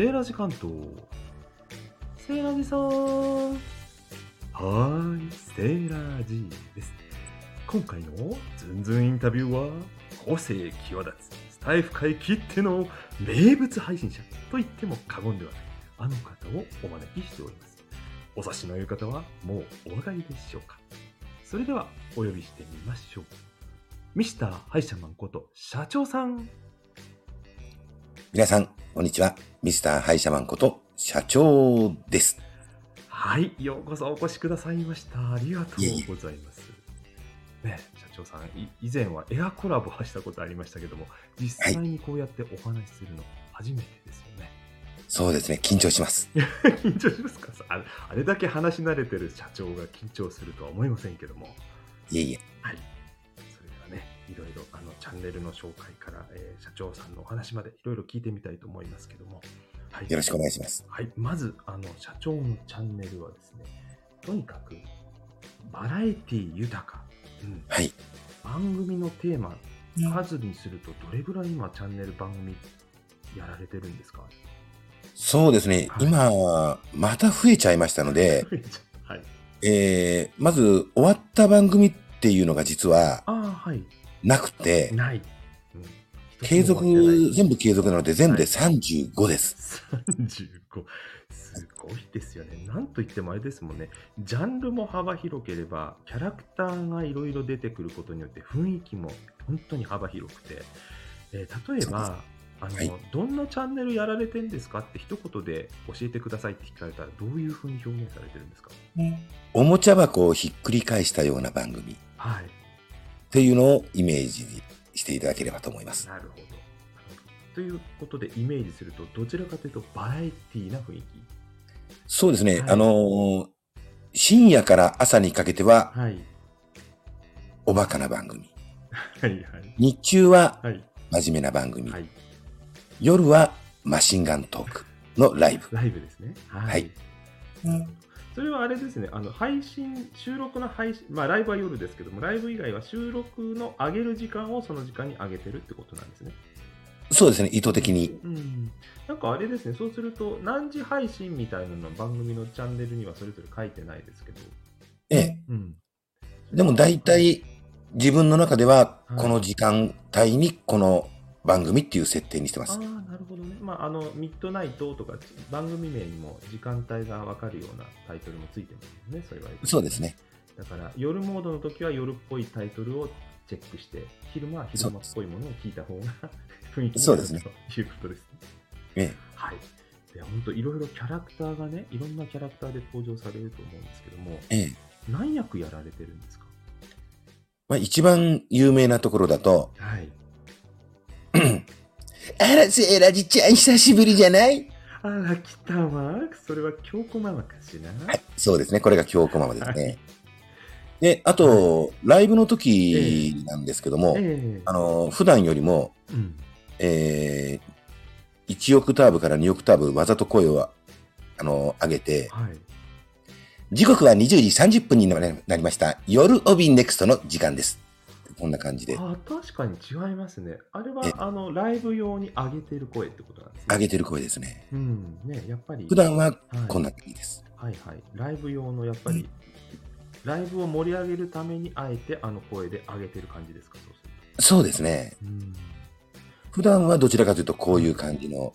セーラジ関東。セーラジさん。はーい、セーラジです。今回のズンズンインタビューは、個性際立つ、スタイフ界きっての名物配信者と言っても過言ではない、あの方をお招きしております。お察しの言う方はもうお分かりでしょうかそれではお呼びしてみましょう。ミスターハイシャマンこと社長さん。皆さん、こんにちは。ミスターハイシャマンこと社長です。はい、ようこそお越しくださいました。ありがといえいうえございます。ね、社長さん、い以前はエアコラボはしたことありましたけども、実際にこうやってお話しするの初めてですよね。そうですね、緊張します。緊張しますか？ああれだけ話し慣れてる社長が緊張するとは思いませんけども。いえいえ。チャンネルの紹介から、えー社長さんのお話までいろいろ聞いてみたいと思いますけども。はい。よろしくお願いします。はい、まずあの社長のチャンネルはですね、とにかくバラエティ豊か、うん、はい。番組のテーマ、数にするとどれぐらい今チャンネル番組やられてるんですか？そうですね、はい今、また増えちゃいましたので、はい。えー、まず、終わった番組っていうのが実はああ、はい。なくて、ない。うん継続全部継続なので全部ではい35です。35。すごいですよね。なんといってもあれですもんね。ジャンルも幅広ければ、キャラクターがいろいろ出てくることによって雰囲気も本当に幅広くて、えー例えば、あの、はいどんなチャンネルやられてんですかって一言で教えてくださいって聞かれたらどういうふうに表現されてるんですか？おもちゃ箱をひっくり返したような番組っはい。ていうのをイメージしていただければと思います。なるほど。ということでイメージすると、どちらかというとバラエティーな雰囲気。そうですね、はいあのー深夜から朝にかけてははい。おバカな番組。はいはい。日中ははい。真面目な番組。はい。夜はマシンガントークのライブ。ライブですね。はい。はいそれはあれですね、あの配信、収録の配信、まあライブは夜ですけども、ライブ以外は収録の上げる時間をその時間に上げてるってことなんですね。そうですね、意図的に。うん。なんかあれですね、そうすると、何時配信みたいなの番組のチャンネルにはそれぞれ書いてないですけど、ええ。うん。でも大体自分の中でははいこの時間帯にこの番組っていう設定にしてます。ああ、なるほどね。まあ、あの、ミッドナイトとか、番組名にも時間帯がわかるようなタイトルもついてますよね、それは。そうですね。だから、夜モードの時は夜っぽいタイトルをチェックして、昼間は昼間っぽいものを聞いた方が 雰囲気になるそうですねということですね。ええ。はい。で、本当いろいろキャラクターがね、いろんなキャラクターで登場されると思うんですけども、ええ。何役やられてるんですか？まあ、一番有名なところだと、はい。あら、セーラジちゃん久しぶりじゃない？あら、来たわ。それは京子ママかしら？はい、そうですね。これが京子ママですね。で、あと、ライブの時なんですけども、ええあの、普段よりも、うん。えー、1オクターブから2オクターブわざと声を、あの、上げて、はい。時刻は20時30分になりました。夜帯ネクストの時間です。こんな感じで、あ確かに違いますね。あれはえあのライブ用に上げてる声ってことなんですね。上げてる声ですね。うん、ね、やっぱり。普段ははいこんな感じです。はいはい。ライブ用のやっぱり、ライブを盛り上げるためにあえてあの声で上げてる感じですか、そうするそうですね。と。うん。普段はどちらかというとこういう感じの、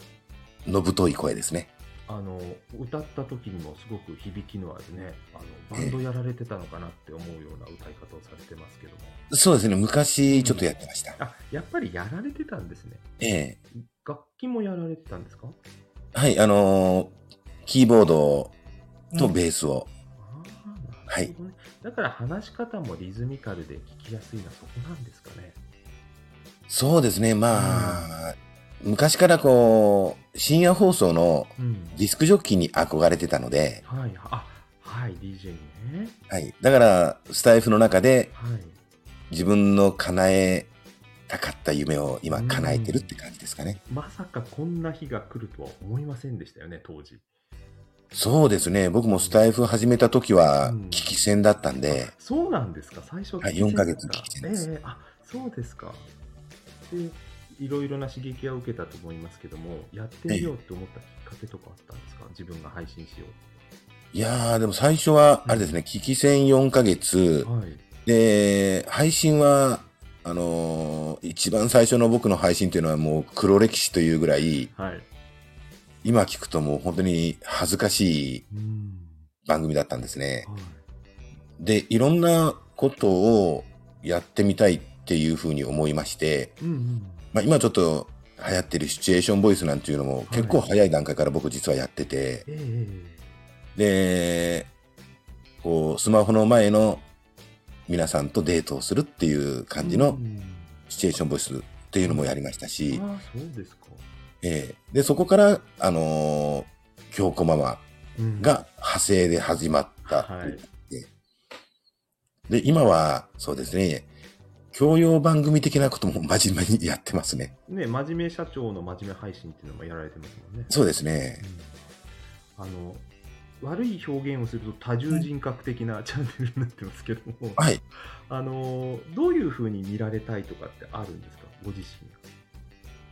のぶとい声ですね。あの歌った時にもすごく響きのあるね、あのバンドやられてたのかなって思うような歌い方をされてますけども。そうですね。昔ちょっとやってました。あ、やっぱりやられてたんですね。ええ楽器もやられてたんですか？はい、あのーキーボードとベースを。ああ、なるほどね。だから話し方もリズミカルで聞きやすいのはそこなんですかね。そうですね。まあ、昔からこう、深夜放送のうん。ディスクジョッキーに憧れてたので、はい。あ、はい、DJ ね。はい。だから、スタイフの中ではい。自分の叶えたかった夢を今叶えてるって感じですかね。まさかこんな日が来るとは思いませんでしたよね、当時。そうですね。僕もスタイフ始めた時はうん危機戦だったんで、そうなんですか、最初はい聞き戦4ヶ月だった聞き戦ですええあ、そうですか。で、いろいろな刺激を受けたと思いますけども、やってみようって思ったきっかけとかあったんですか？自分が配信しよいやー、でも最初は、あれですね、危機戦4ヶ月う。、はい。で、配信は、あのー一番最初の僕の配信というのはもう黒歴史というぐらい、はい。今聞くともう本当に恥ずかしいうん。番組だったんですね。はい。で、いろんなことをやってみたいっていうふうに思いまして、うんうん。まあ、今ちょっと流行ってるシチュエーションボイスなんていうのも結構早い段階から僕実はやってて、ええで、こう、スマホの前の皆さんとデートをするっていう感じのうんシチュエーションボイスっていうのもやりましたし、ですか。ええ。で、そこから、あのー京子ママうん。が派生で始まったっていうはい。で、今は、そうですね、教養番組的なことも真面目にやってますね。ね、真面目社長の真面目配信っていうのもやられてますもんね。そうですね。うんあの悪い表現をすると多重人格的なチャンネルになってますけども、はい。あのどういうふうに見られたいとかってあるんですか、ご自身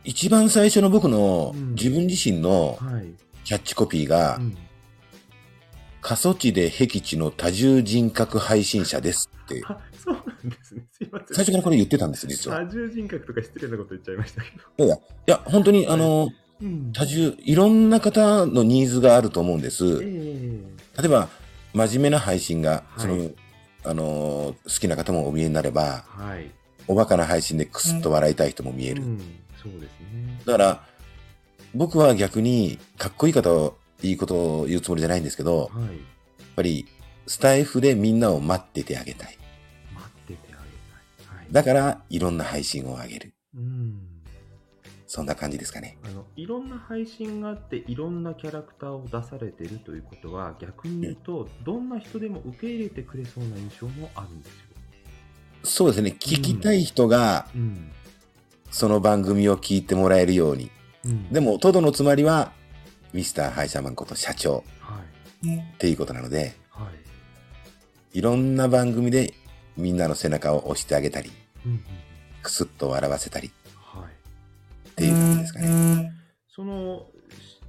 一番最初の僕のうん自分自身の。キャッチコピーが、うん過疎地で僻地の多重人格配信者ですって、あそうなんですね。すいません。最初からこれ言ってたんです、実は。い多重人格とか失礼なこと言っちゃいましたけど。やいや、いや、本当に、あの、うん多重、いろんな方のニーズがあると思うんです。え例えば、真面目な配信が、はいその、あのー好きな方もお見えになれば、えはい。おバカな配信でクスッと笑いたい人も見える。うん、そうですね。だから、僕は逆に、かっこいい方を、いいことを言うつもりじゃないんですけど、やっはい。ぱり、スタイフでみんなを待っててあげたい。だから、いろんな配信を上げる。うん。そんな感じですかね。あのいろんな配信があっていろんなキャラクターを出されてるということは逆に言うとどんな人でも受け入れてくれそうな印象もあるんですよ。そうですね。聞きたい人が、うん。その番組を聞いてもらえるように。うん、でも、トドのつまりは、ミスターハイシマンこと社長はい。っていうことなので、はい。いろんな番組でみんなの背中を押してあげたり、うんうんうんくすっと笑わせたりはい。っていう感じですかね。そのし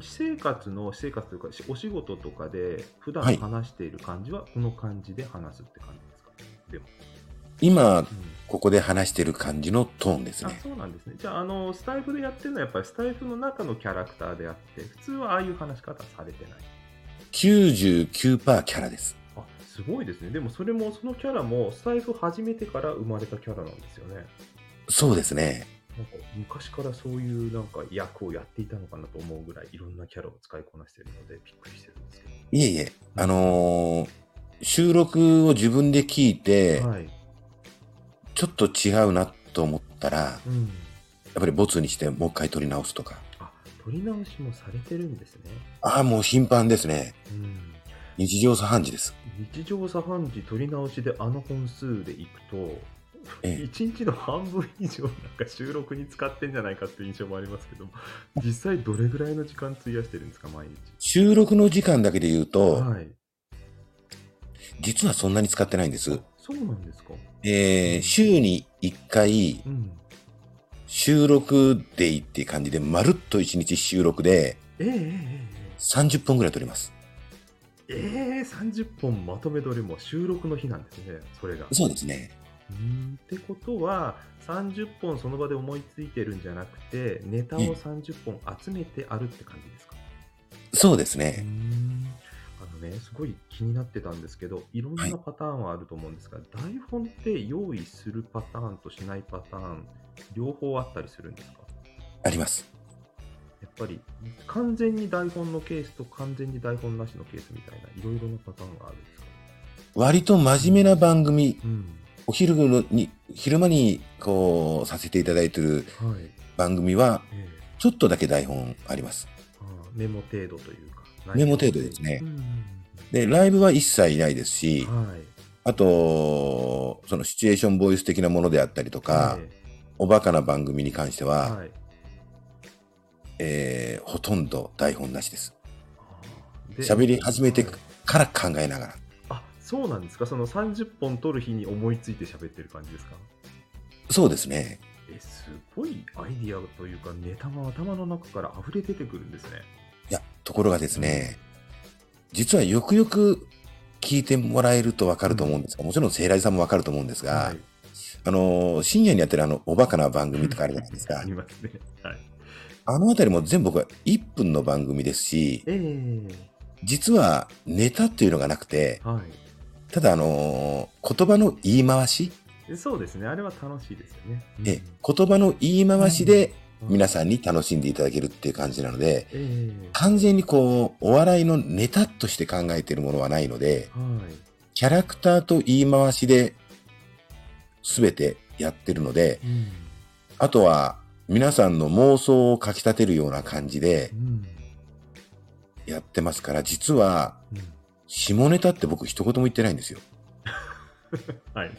私生活の私生活というかしお仕事とかで普段はい話している感じはこの感じで話すって感じですか、でも、今、うんここで話してる感じのトーンですあね。そうなんですね。じゃあ、あの、スタイフでやってるのはやっぱりスタイフの中のキャラクターであって、普通はああいう話し方されてない。99%キャラです。あ、すごいですね。でもそれも、そのキャラもスタイフ始めてから生まれたキャラなんですよね。そうですね。なんか昔からそういうなんか役をやっていたのかなと思うぐらいいろんなキャラを使いこなしてるのでびっくりしてるんですけいえいえ、あのー収録を自分で聞いて、ど。はい。ちょっと違うなと思ったら、やうん。っぱりボツにしてもう一回撮り直すとか。あ、撮り直しもされてるんですね。ああ、もう頻繁ですね。うん。日常茶飯事です。日常茶飯事撮り直しであの本数でいくと、ええ。1日の半分以上なんか収録に使ってんじゃないかっていう印象もありますけど実際どれぐらいの時間費やしてるんですか毎日？収録の時間だけで言うと、はい。実はそんなに使ってないんです。そうなんですか。えー週に1回うん。収録デイっていう感じで、まるっと1日収録でええええ30分ぐらい撮ります。ええええ30本まとめ撮りも収録の日なんですねそれが。そうですね。うーん。ってことは30本その場で思いついてるんじゃなくてネタを30本集めてあるって感じですか？そうですね。ん。あのね、すごい気になってたんですけど、いろんはい。なパターンはあると思うんですが、台本って用意するパターンとしないパターン、両方あったりするんですか？あります。やっぱり完全に台本のケースと完全に台本なしのケースみたいな、いろいろなパターンがあるんですか？割と真面目な番組、うん。お昼のに、昼間にこうさせていただいてるはい。番組は、ええちょっとだけ台本あります。ああメモ程度というか。メモ程度ですねうんうんで、ライブは一切ないですしう、んはい。あと、そのシチュエーションボイス的なものであったりとか、えおバカな番組に関してえは、はい。えーほとんど台本なしです。喋り始めてはいから考えながら。あそうなんですか？その30本撮る日に思いついて喋ってる感じですか？そうですね。えすごいアイイディアというかネタが頭の中から溢れ出てくるんですね。いや、ところがですね、実はよくよく聞いてもらえるとわかると思うんですが、もちろん聖来さんもわかると思うんですが、はい。あの、深夜にやってるあの、おバカな番組とかあるじゃないですかあり。ますね。はい。あのあたりも全部僕は1分の番組ですし、ええ実はネタっていうのがなくて、はただあの言葉の言い回し、い。そうですね。あれは楽しいですよね。うんえ言葉の言い回しでうん皆さんに楽しんでいただけるっていう感じなので、ええ完全にこう、お笑いのネタとして考えているものはないので、はい。キャラクターと言い回しで全てやってるので、うん。あとは皆さんの妄想をかき立てるような感じでうん。やってますから、実はうん下ネタって僕一言も言ってないんですよ。はい。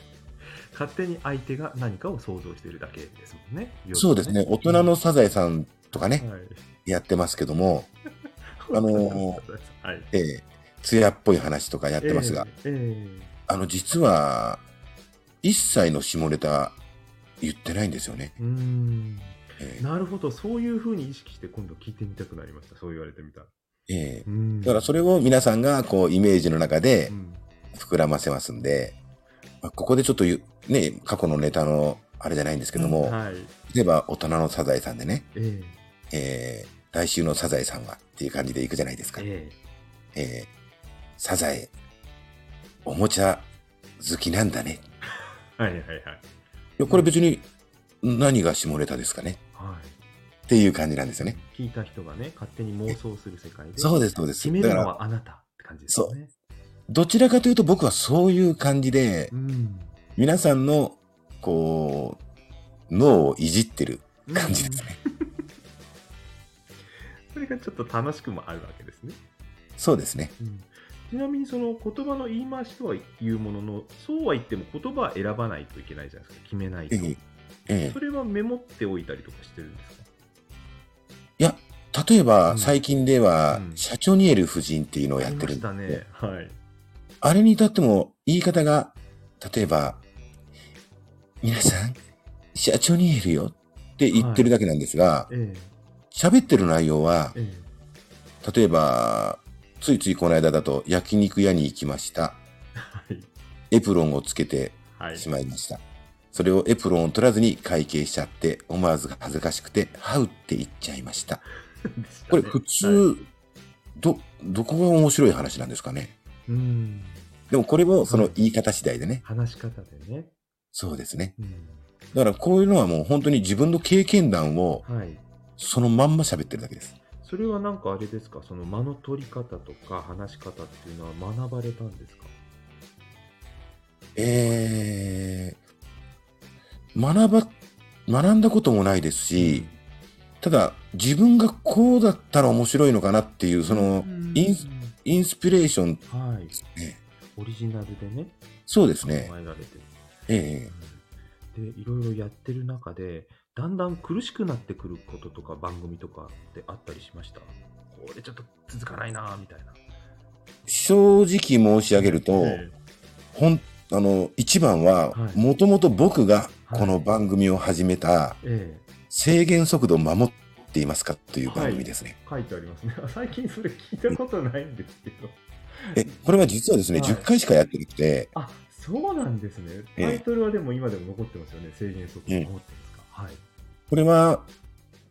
勝手に相手が何かを想像しているだけですもんね。そうですね。大人のサザエさんとかね、はい。やってますけども、あのーはい。ええ艶っぽい話とかやってますが、えあの、実は、一切の下ネタ言ってないんですよね。えうーん。ええなるほど。そういうふうに意識して今度聞いてみたくなりました。そう言われてみたら。ええうんだからそれを皆さんがこうイメージの中でうん膨らませますんで、まあここでちょっとね、過去のネタのあれじゃないんですけども、はい。例えば大人のサザエさんでね、ええー来週のサザエさんはっていう感じでいくじゃないですか。えええーサザエ、おもちゃ好きなんだね。え はいはいはい。いやこれ別に何が下ネタですかねはい。っていう感じなんですよね。聞いた人がね、勝手に妄想する世界で。そうです、そうです。決めるのはあなたって感じですよね。どちらかというと僕はそういう感じで、うん。皆さんの、こう、脳をいじってる感じですね。それがちょっと楽しくもあるわけですね。そうですね。ちなみにその言葉の言い回しとは言うものの、そうは言っても言葉は選ばないといけないじゃないですか。決めないとえ。えええそれはメモっておいたりとかしてるんですか？いや、例えうばん最近ではう、んシャチョニエル夫人っていうのをやってるんですよね。はい。あれに至っても言い方が、例えば、皆さん、シャチョニエルよって言ってるだけなんですが、え喋、ってる内容はえ、え例えば、ついついこの間だと焼肉屋に行きました。えはい。エプロンをつけてはい。しまいました。それをエプロンを取らずに会計しちゃって、思わず恥ずかしくて、ハウって言っちゃいました。これ普通、はいど、どこが面白い話なんですかね？うん。でもこれもその言い方次第でね。話し方でね。そうですね。うん。だからこういうのはもう本当に自分の経験談をはい。そのまんま喋ってるだけです。それはなんかあれですか、その間の取り方とか話し方っていうのは学ばれたんですか？えー、学ば、学んだこともないですし、ただ自分がこうだったら面白いのかなっていう、そのうん。インスインスピレーション、はい。ね、オリジナルでね、そうですね。考えられてる。ええ。で、いろいろやってる中で、だんだん苦しくなってくることとか番組とかってあったりしました？これちょっと続かないなぁみたいな。正直申し上げると、え。ほん、あの、一番はは、い。もともと僕がこの番組を始めたええ制限速度を守っていますかという番組ですね。書いてありますね。最近それ聞いたことないんですけど。え、これは実はですね、はい10回しかやってなくて、あ、そうなんですね。ええタイトルはでも今でも残ってますよね。制限速度守ってますか。はい。これは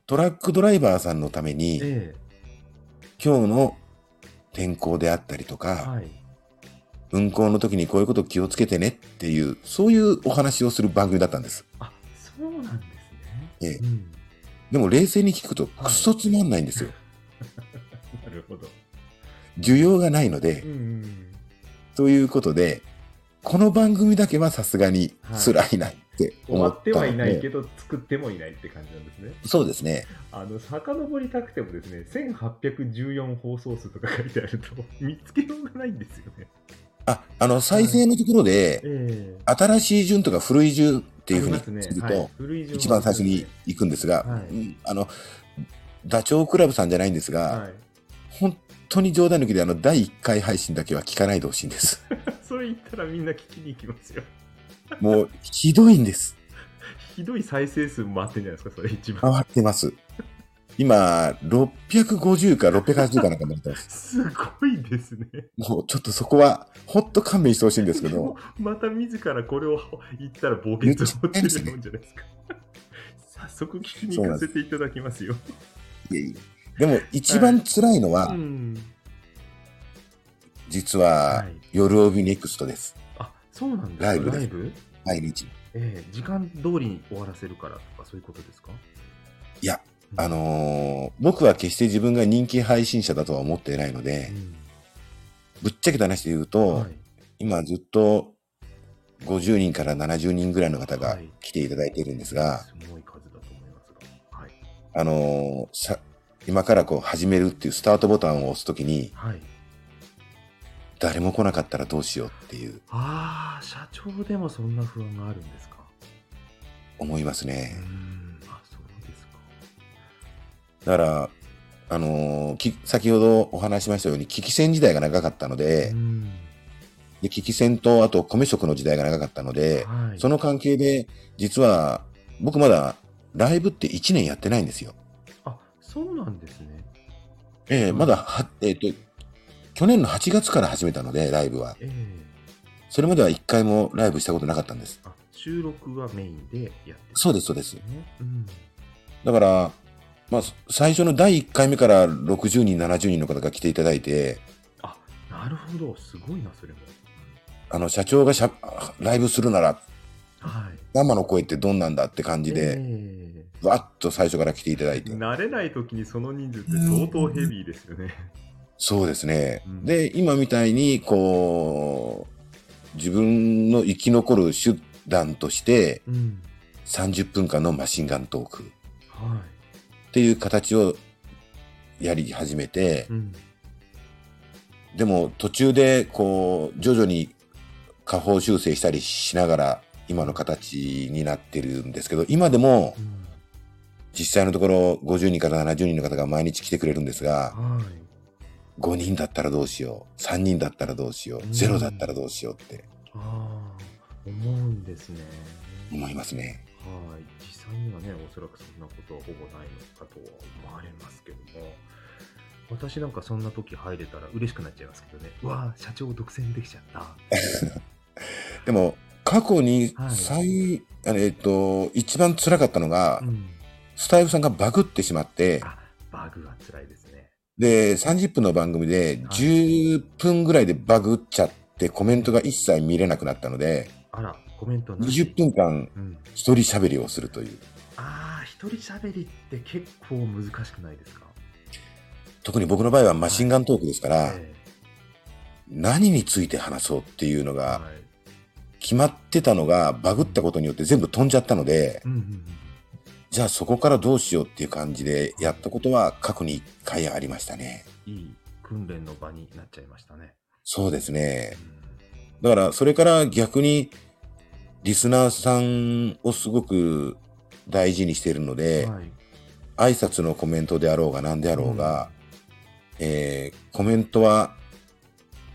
トラックドライバーさんのために、え今日の天候であったりとえか、はい。運行の時にこういうこと気をつけてねっていう、そういうお話をする番組だったんです。あ、そうなんですね。ええうん。でも冷静に聞くとはいクソつまんないんですよ。なるほど。需要がないのでうん、うん。ということで、この番組だけはさすがに辛いなって終わ思ったので、ってはいないけど、作ってもいないって感じなんですね。そうですね。あの、遡りたくてもですね、1814放送数とか書いてあると、見つけようがないんですよね。あ、あの、再生のところで、ええ新しい順とか古い順っていうふうにすすると、ねはい一番最初に行くんですが、はいうんあの、ダチョウ倶楽部さんじゃないんですが、はい。本当に冗談抜きであの、第1回配信だけは聞かないでほしいんです。それ言ったらみんな聞きに行きますよ。もう、ひどいんです。ひどい再生数も回ってんじゃないですか、それ一番。回ってます。今、650か680かなんかになってます。すごいですね。もうちょっとそこは、ほっと勘弁してほしいんですけど、また自らこれを言ったら冒険と思ってるもんじゃないですか。早速聞きに行かせていただきますよ。いえいえでも一番辛いのは、うん。実ははい、夜帯ネクストです。あ、そうなんですか？ライブですライブ？毎日。ええ時間通りに終わらせるからとかそういうことですか？いや、あのー僕は決して自分が人気配信者だとは思っていないので、うんぶっちゃけた話で言うと、はい今ずっと50人から70人ぐらいの方がはい来ていただいているんですが、すごい数だと思いますが。はい。あのーさ今からこう始めるっていうスタートボタンを押すときに、はい。誰も来なかったらどうしようっていうああ、社長でもそんな不安があるんですか？思いますうね。ん。だから、あのーき先ほどお話ししましたように、危機戦時代が長かったので、うん。で危機戦とあと米食の時代が長かったので、はい。その関係で、実は僕まだライブって1年やってないんですよ。あ、そうなんですね。ええまだは、えっ、と、去年の8月から始めたので、ライブは。ええそれまでは1回もライブしたことなかったんです。あ、収録はメインでやってるそうです、そうです。ね。うん。だから、まあ、最初の第1回目から60人、70人の方が来ていただいて、あ、なるほど。すごいな、それも。あの、社長がしゃライブするなら、はい。生の声ってどんなんだって感じで、えわっと最初から来ていただいて。え慣れない時にその人数って相当ヘビーですよね。そうですね。うんで、今みたいに、こう、自分の生き残る手段として、うん。30分間のマシンガントークはっていう形をやり始めてい。、うん。でも途中で、こう、徐々に下方修正したりしながら、今の形になってるんですけど、今でもうん実際のところ50人から70人の方が毎日来てくれるんですが、はい。5人だったらどうしよう、3人だったらどうしよう、うん0だったらどうしようって思うんですね。思いますね。はい。実際にはね、おそらくそんなことはほぼないのかとは思われますけども、私なんかそんな時入れたら嬉しくなっちゃいますけどね。うわー社長独占できちゃった。でも、過去にはい最、あのえっと、一番辛かったのが、うん。スタイフさんがバグってしまって、あ、バグは辛いですね。で、30分の番組で10分ぐらいでバグっちゃってコメントが一切見れなくなったので、あら、コメントなし20分間うん。一人喋りをするという。ああ、一人喋りって結構難しくないですか？特に僕の場合はマシンガントークですから、え何について話そうっていうのが。決まってたのがバグったことによって全部飛んじゃったので、うんうんうん。じゃあそこからどうしようっていう感じでやったことは過去に1回ありましたね。いい訓練の場になっちゃいましたね。そうですねう。んだからそれから逆にリスナーさんをすごく大事にしているので、はい。挨拶のコメントであろうが何であろうが、えーコメントは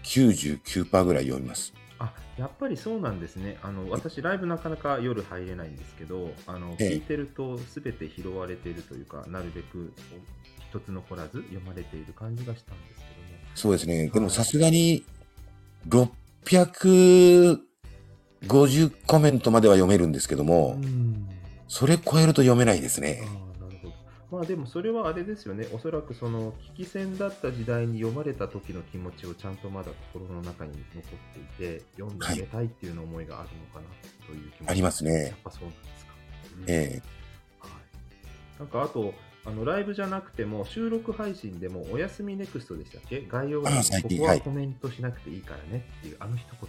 99%ぐらい読みます。あやっぱりそうなんですねあの私ライブなかなか夜入れないんですけどあのええ聞いてると全て拾われているというかなるべく一つ残らず読まれている感じがしたんですけそうですね。でもはいさすがに650コメントまでは読めるんですけどどもそれ超えると読めないですあね。あなるほど。まあでもそれはあれですよね。おそらくその危機戦だった時代に読まれた時の気持ちをちゃんとまだ心の中に残っていて読んであげたいっていうの思いがあるのかなという気持ちありますね。やっぱそうなんですか、うん。えはい、なんかあとあのライブじゃなくても収録配信でもおやすみネクストでしたっけ？概要欄にここはいコメントしなくていいからねっていうあの一言が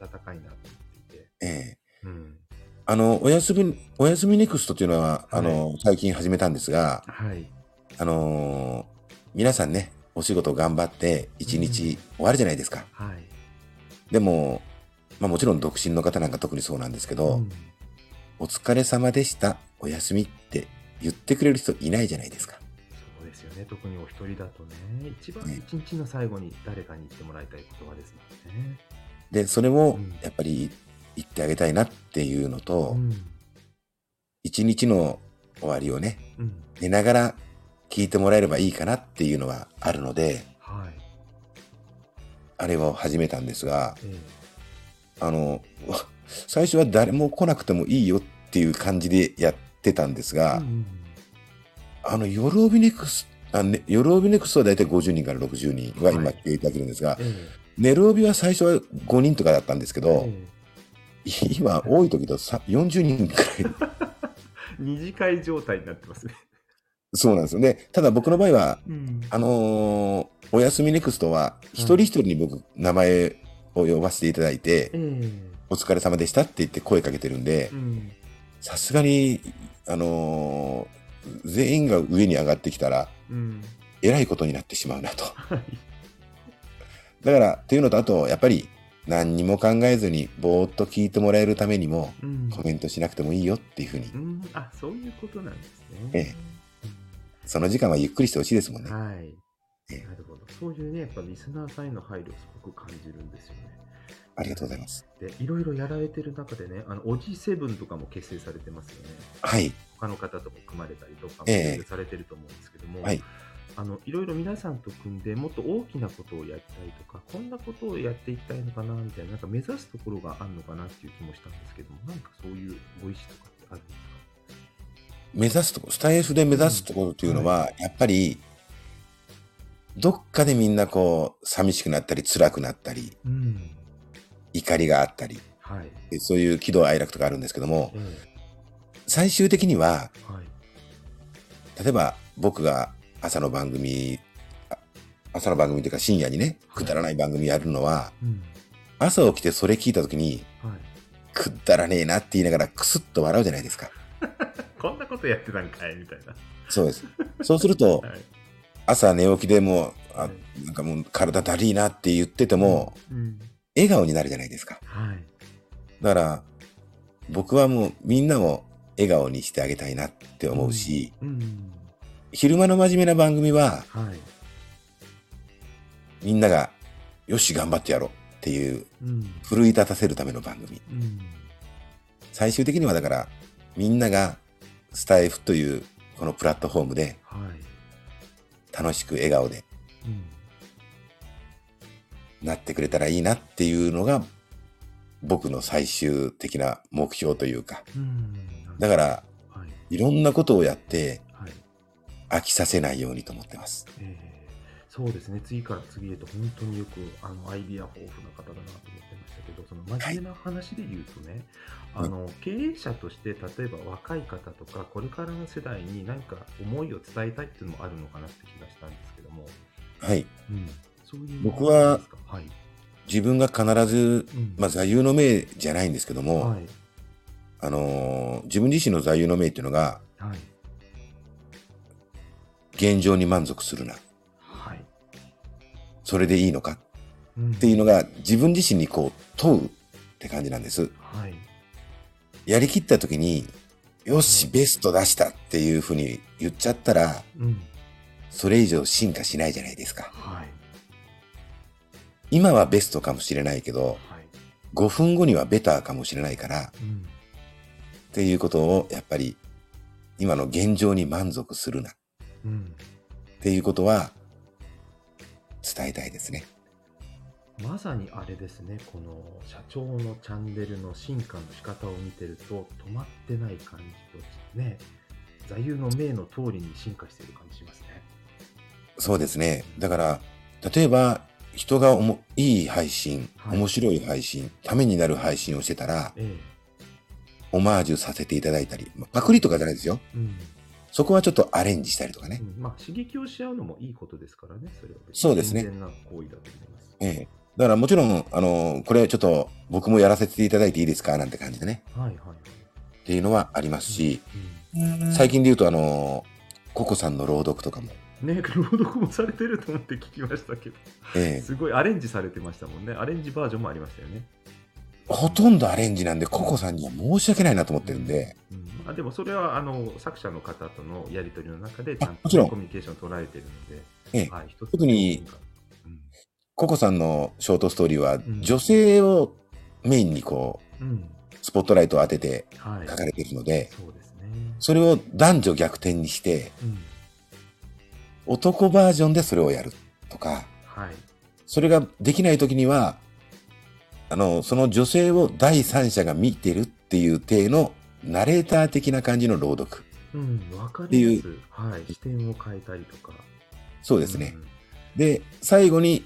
温かいなと思っていて、ええ。えうん、あの、おやすみ、おやすみネクストっていうのは、あの、最近始めたんですが、はい。あのー皆さんね、お仕事頑張って一日終わるじゃないですか。はい。でも、まあもちろん独身の方なんか特にそうなんですけど、うん。お疲れ様でした、おやすみって言ってくれる人いないじゃないですか。そうですよね。特にお一人だとね一番ね。一日の最後に誰かに言ってもらいたい言葉ですもんね、で、それをうん。やっぱり言ってあげたいなっていうのと、うん。一日の終わりをね、うん。寝ながら聞いてもらえればいいかなっていうのはあるので、はい。あれを始めたんですが、えあの、わ最初は誰も来なくてもいいよっていう感じでやってたんですえが、うんあの、夜帯ネクスあ、ね、夜帯ネクストは大体50人から60人は今はい。来ていただけるんですが、え寝る帯は最初は5人とかだったんですけえど、え今多い時だとさ40人くらい。え 二次会状態になってますね。そうなんですよね。ただ僕の場合は、うんあのーおやすみネクストは一人一人に僕名前を呼ばせていただいて、ええお疲れ様でしたって言って声かけてるんでう、ん。さすがに、あのー全員が上に上がってきたら、うん。えらいことになってしまうなと。はい。だから、っていうのと、あと、やっぱり、何にも考えずに、ぼーっと聞いてもらえるためにも、うんコメントしなくてもいいよっていうふうにう、ん。あ、そういうことなんですね。えその時間はゆっくりしてほしいですもんね。はい。ええなるほど。そういうね、やっぱリスナーさんへの配慮をすごく感じるんですよね。ありがとうございます。で、いろいろやられてる中でね、あの、おじセブンとかも結成されてますよね。はい。他の方とも組まれたりとかもされてると思うんですけども、はい。あのいろいろ皆さんと組んでもっと大きなことをやりたいとかこんなことをやっていきたいのかなみたいななんか目指すところがあるのかなっていう気もしたんですけどもなんかそういうご意思とかってあるんですか？目指すとこ、スタイフで目指すところというのは、やっぱり、どっかでみんなこう、寂しくなったり、辛くなったり、うん。怒りがあったり、はい、でそういう喜怒哀楽とかあるんですけどもえ、最終的には、えはい。例えば僕が朝の番組、あ朝の番組というか深夜にね、はい。くだらない番組やるのは、うん。朝起きてそれ聞いた時に、はい、くだらねえなって言いながらクスッと笑うじゃないですか。こんなことやってたんかいみたいな、そうです。そうすると、はい。朝寝起きでもう、あはい。なんかもう体だりいなって言ってても、うん。笑顔になるじゃないですか。はい。だから、僕はもうみんなを笑顔にしてあげたいなって思うし、うん昼間の真面目な番組は、はい。みんなが、よし、頑張ってやろうっていう、うん。奮い立たせるための番組。うん。最終的にはだから、みんながスタイフというこのプラットフォームではい。楽しく笑顔でうん。なってくれたらいいなっていうのが僕の最終的な目標というか。うん。だから、はい。いろんなことをやってはい飽きさせないようにと思ってます。えーそうですね、次から次へと本当によくあのアイディア豊富な方だなと思ってましたけど、その真面目な話で言うとね、はいあの経営者として例えば若い方とかこれからの世代に何か思いを伝えたいっていうのもあるのかなって気がしたんですけども、はい。うん、そういう僕ははい、自分が必ず、うん。まあ座右の銘じゃないんですけども、はい。あのー自分自身の座右の銘っていうのが、はい現状に満足するな。はい、それでいいのか？っうん、ていうのが自分自身にこう問うって感じなんです。はい、やりきった時に、よし、ベスト出したっていうふうに言っちゃったら、うん、それ以上進化しないじゃないですか。はい、今はベストかもしれないけど、はい、5分後にはベターかもしれないから、うん、っていうことをやっぱり今の現状に満足するな。っうん。ていうことは伝えたいですね。まさにあれですね、この社長のチャンネルの進化の仕方を見てると、止まってない感じと、ね、座右の銘の通りに進化している感じしますね。そうですね。だから、例えば人がおもいい配信、はい面白い配信、ためになる配信をしてたら、えオマージュさせていただいたり、まあパクリとかじゃないですよ。え。うん。そこはちょっとアレンジしたりとかね。うんまあ、刺激をし合うのもいいことですからね、それはそうですね健全な行為だと思います。ええ。だからもちろん、あの、これちょっと僕もやらせていただいていいですかなんて感じでね。はいはいはい。っていうのはありますし、うん最近で言うとあの、ココさんの朗読とかも、ね、朗読もされてると思って聞きましたけど、ええすごいアレンジされてましたもんね。アレンジバージョンもありましたよね。ほとんどアレンジなんで、ココさんには申し訳ないなと思ってるんで、うんあでもそれはあの作者の方とのやり取りの中でちゃんとコミュニケーションを捉えているので、ええはい、特にうんココさんのショートストーリーはん女性をメインにこう、うんスポットライトを当ててはい。書かれているので、そうですね。それを男女逆転にして、うん。男バージョンでそれをやるとか、はい。それができない時には、あの、その女性を第三者が見てるっていう体のナレーター的な感じの朗読。うん、わかります。はい。視点を変えたりとか。そうですね。で、最後に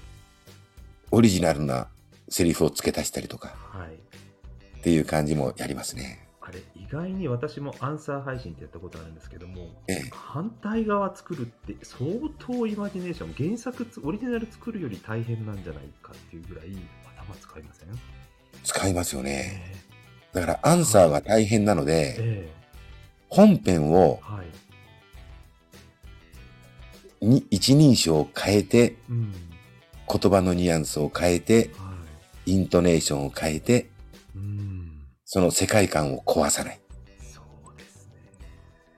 オリジナルなセリフを付け足したりとかうん。はい。っていう感じもやりますね。あれ、意外に私もアンサー配信ってやったことあるんですけども、ええ反対側作るって相当イマジネーション、原作つ、オリジナル作るより大変なんじゃないかっていうぐらい頭使いません？使いますよね。えだからアンサーが大変なのえで、え本編をえはい。に一人称を変えて、うん。言葉のニュアンスを変えて、はイントネーションを変えて、い。うん。その世界観を壊さない。そうですね。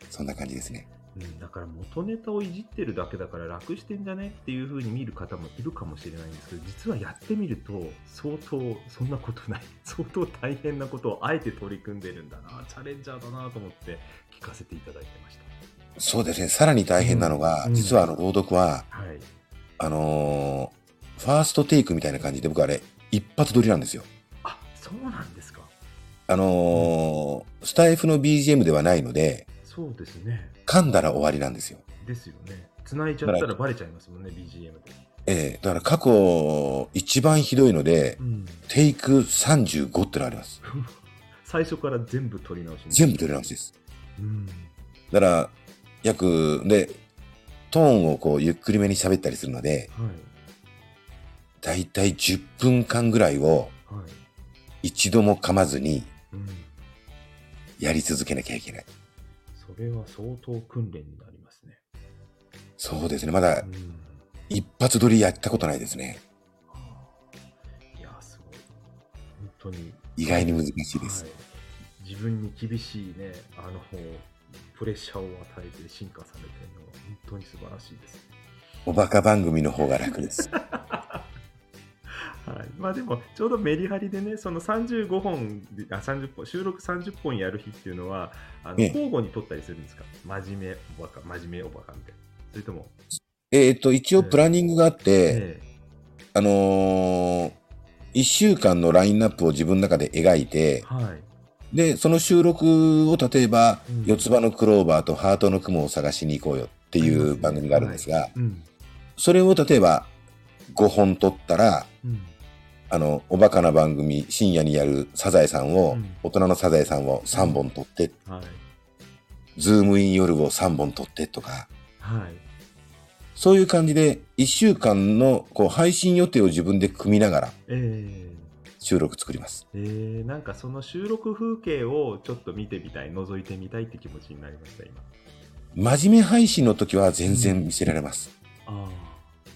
そんな感じですね。うん、だから元ネタをいじってるだけだから楽してんじゃねっていう風に見る方もいるかもしれないんですけど実はやってみると相当そんなことない。相当大変なことをあえて取り組んでるんだな。チャレンジャーだなと思って聞かせていただいてましそうですね。さらに大変なのが、うん。実はあの朗読は、たはい。あのーファーストテイクみたいな感じで僕あれ、一発撮りなんですよ。あそうなんですか。あのースタイフの BGM ではないので、そうですね。噛んだら終わりなんですよ。ですよね。繋いちゃったらバレちゃいますもんね BGM で。ええ。だから過去一番ひどいのでう、ん。テイク35ってのあります。最初から全部取り直し全部撮り直しです。うん。だから、約、で、トーンをこうゆっくりめに喋ったりするので、はい。だいたい10分間ぐらいをはい。一度も噛まずにうん。やり続けなきゃいけない。それは相当訓練になりますねそうですね。まだうん一発撮りやったことないですね。いや、すごい。本当に。意外に難しいです。はい自分に厳しいね、あの、プレッシャーを与えて進化されてるのは本当に素晴らしいですね。おバカ番組の方が楽です。はい、まあでも、ちょうどメリハリでね、その35本で、あ、30本、収録30本やる日っていうのは、あのええ。交互に撮ったりするんですか？真面目おバカ、真面目おバカみたいな。それとも、えっと、一応プランニングがあって、えあのー、一週間のラインナップを自分の中で描いてえ、はい。で、その収録を例えば、うん。四つ葉のクローバーとハートの雲を探しに行こうよっていう番組があるんですが、うん。それを例えば5本撮ったら、うん。あの、おバカな番組、深夜にやるサザエさんを、うん大人のサザエさんを3本撮って、はい。ズームイン夜を3本撮ってとか、はい。そういう感じで、1週間のこう配信予定を自分で組みながらええ収録作ります。えー、なんかその収録風景をちょっと見てみたい、覗いてみたいって気持ちになりました、今。真面目配信の時は全然見せられます。あ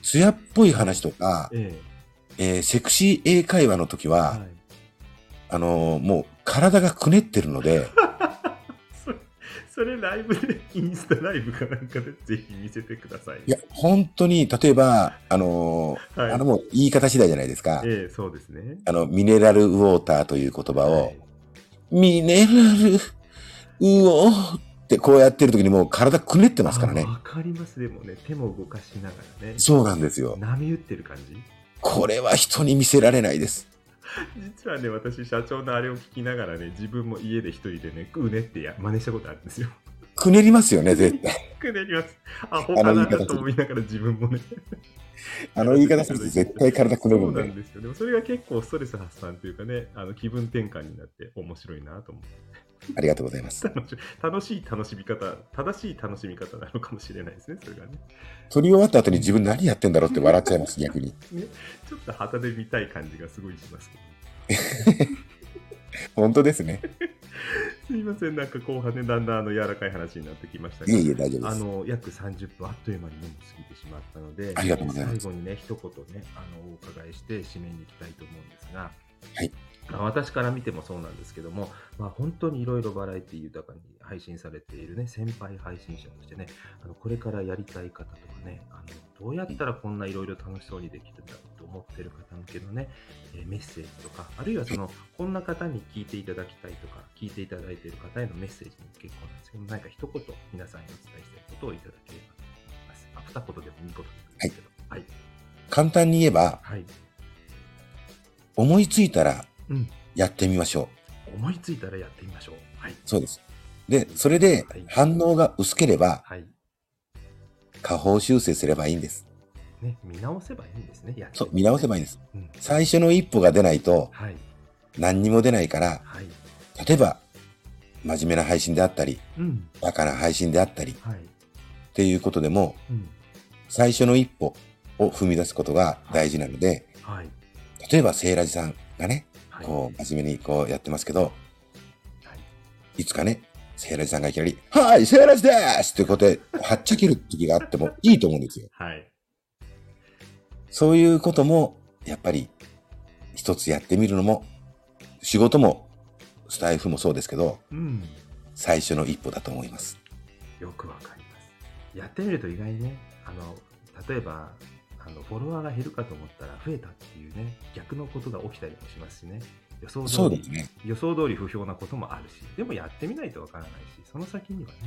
艶っぽい話とかあ。、ええーセクシー英会話の時えは、はい。あのーもう体がくねってるので、それ、それライブで、インスタライブかなんかでぜひ見せてください。いや、本当に、例えば、あのーはいあのもう言い方次第じゃないですか。ええそうですね。あの、ミネラルウォーターという言葉を、はいミネラルウォーってこうやってる時にもう体くねってますからねあ。わかります、でもね、手も動かしながらね。そうなんですよ。波打ってる感じ？これは人に見せられないです。実はね、私、社長のあれを聞きながらね、自分も家で一人でね、うねってや真似したことあるんですよ。くねりますよね、絶対。くねります。アホかなと思いながら自分もね。あの言い方すると絶対体くねるんでそうなん。ですよ。でもそれが結構ストレス発散というかね、あの気分転換になって面白いなと思って。ありがとうございます。楽しい楽しみ方、正しい楽しみ方なのかもしれないですね、それがね。撮り終わった後に自分何やってんだろうって笑っちゃいます、逆に。ちょっと旗で見たい感じがすごいしますけど。本当ですね。すいません、なんか後半ね、だんだんあの柔らかい話になってきましたがいえいえ、大丈夫です。あの約30分あっという間にもう過ぎてしまったので、ありがとうございます最後にね、一言ね、あのお伺いして締めに行きたいと思うんですが、はいまあ私から見てもそうなんですけども、まあ、本当にいろいろバラエティ豊かに配信されているね、先輩配信者としてね、あのこれからやりたい方とかね、あのどうやったらこんないろいろ楽しそうにできるんだろうと思ってる方向けのね、えーメッセージとか、あるいはその、こんな方に聞いていただきたいとか、聞いていただいている方へのメッセージも結構なんですけど、何か一言皆さんにお伝えしたいことをいただければと思います。あ、二言でもいいことですけど。はい。簡単に言えば、はい。思いついたらうん。やってみましょう。思いついたらやってみましょう。はい。そうです。で、それではい反応が薄ければ、はい。下方修正すればいいんです。ね、見直せばいいんですね。そう、見直せばいいんです。うん。最初の一歩が出ないとはい。何にも出ないから、はい。例えば、真面目な配信であったり、うん。バカな配信であったり、はい。っていうことでも、うん。最初の一歩を踏み出すことが大事なので、はい。例えば、セイラジさんがね、はい。こう、真面目にこうやってますけど、はい。いつかね、セイラジさんがいきなり、はい、セイラジですっていうことで、はっちゃける時があってもいいと思うんですよ。はい。そういうことも、やっぱり、一つやってみるのも、仕事も、スタイフもそうですけど、うん。最初の一歩だと思います。よくわかります。やってみると意外にね、あの、例えば、あの、フォロワーが減るかと思ったら増えたっていうね、逆のことが起きたりもしますしね。予想通り、ね。予想通り不評なこともあるし、でもやってみないとわからないし、その先にはね、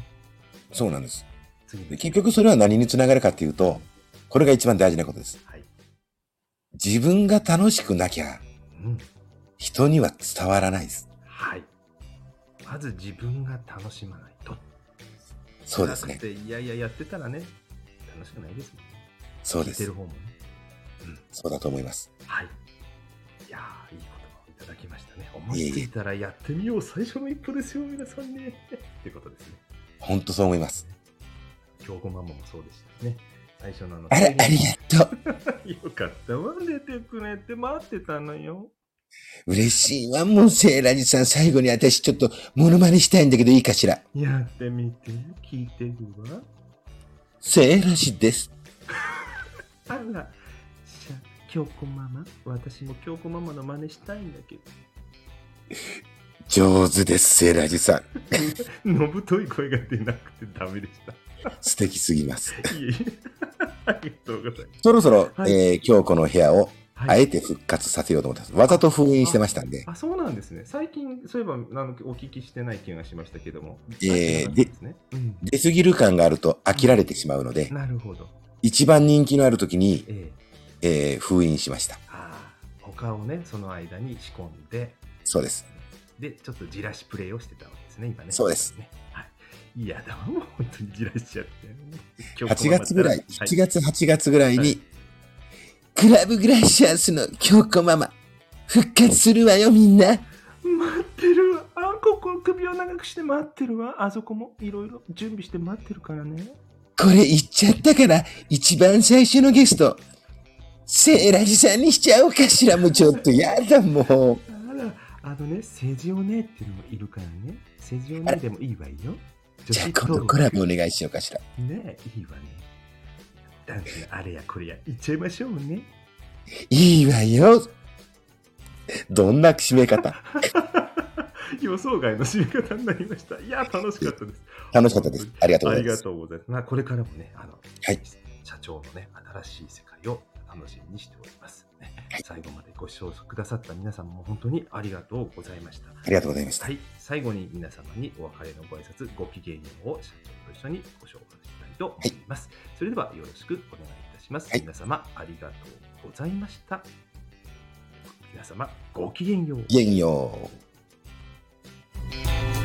そうなんです。次で結局それは何につながるかっていうと、これが一番大事なことです。はい。自分が楽しくなきゃ、うん。人には伝わらないです。はい。まず自分が楽しまないと。そうですねいやいややってたらね、楽しくないですもんね。そうです聞いてる。方もね。うん。そうだと思います。はい。いやー、いい言葉をいただきましたね。思いついたらやってみよう。最初の一歩ですよ、皆さんね。っていうことですね。本当そう思います。京子ママもそうでしたしね。最初のあの。あら、ありがとう。よかったわ。出てくれって待ってたのよ。嬉しいわ。もうセイラジさん、最後に私ちょっとモノマネしたいんだけどいいかしら。やってみて。聞いてるわ。セイラジです。あら、しゃ、京子ママ？私も京子ママの真似したいんだけど。上手です、セイラジさん。のぶとい声が出なくてダメでした。素敵すぎます。ありがとうございます。そろそろ、はいえー今日この部屋をはいあえて復活させようと思ってます。わざと封印してましたんで。あ、そうなんですね。最近、そういえば、あのお聞きしてない気がしましたけども。えーですね。うん。出過ぎる感があると飽きられてしまうので、なるほど。一番人気のある時に、えええー封印しました。ああ、他をね、その間に仕込んで、そうです。で、ちょっとじらしプレイをしてたわけですね、今ね。そうですね。はい。嫌だわ、もう本当にじらしちゃって。8月ぐらい、は7月、8月ぐらいに、はいクラブグラシアスの京子ママ、復活するわよ、みんな。待ってるわ。あ、ここ首を長くして待ってるわ。あそこもいろいろ準備して待ってるからね。これ言っちゃったから、一番最初のゲスト、セイラジさんにしちゃおうかしら。もうちょっとやだ、もう。あのね、政治おねっていうのもいるからね。政治おねでもいいわよ。じゃあ今度コラボお願いしようかしら。ねいいわね。男子のあれやこれや言っちゃいましょうね。いいわよ。どんな締め方？予想外の締め方になりました。いや、楽しかったです。楽しかったです。ありがとうごありがざいます。とうございます。まあ、これからもね、あの、はい社長のね、新しい世界を楽しみにしております。ねはい最後までご視聴くださった皆さんも本当にありがとうございました。ありがとうございました。はい、最後に皆様にお別れのご挨拶、ごきげんようを社長と一緒にご紹介したいと思います。それではよろしくお願いいたします。はい皆様ありがとうございました。皆様ごき。げんよう。Bye.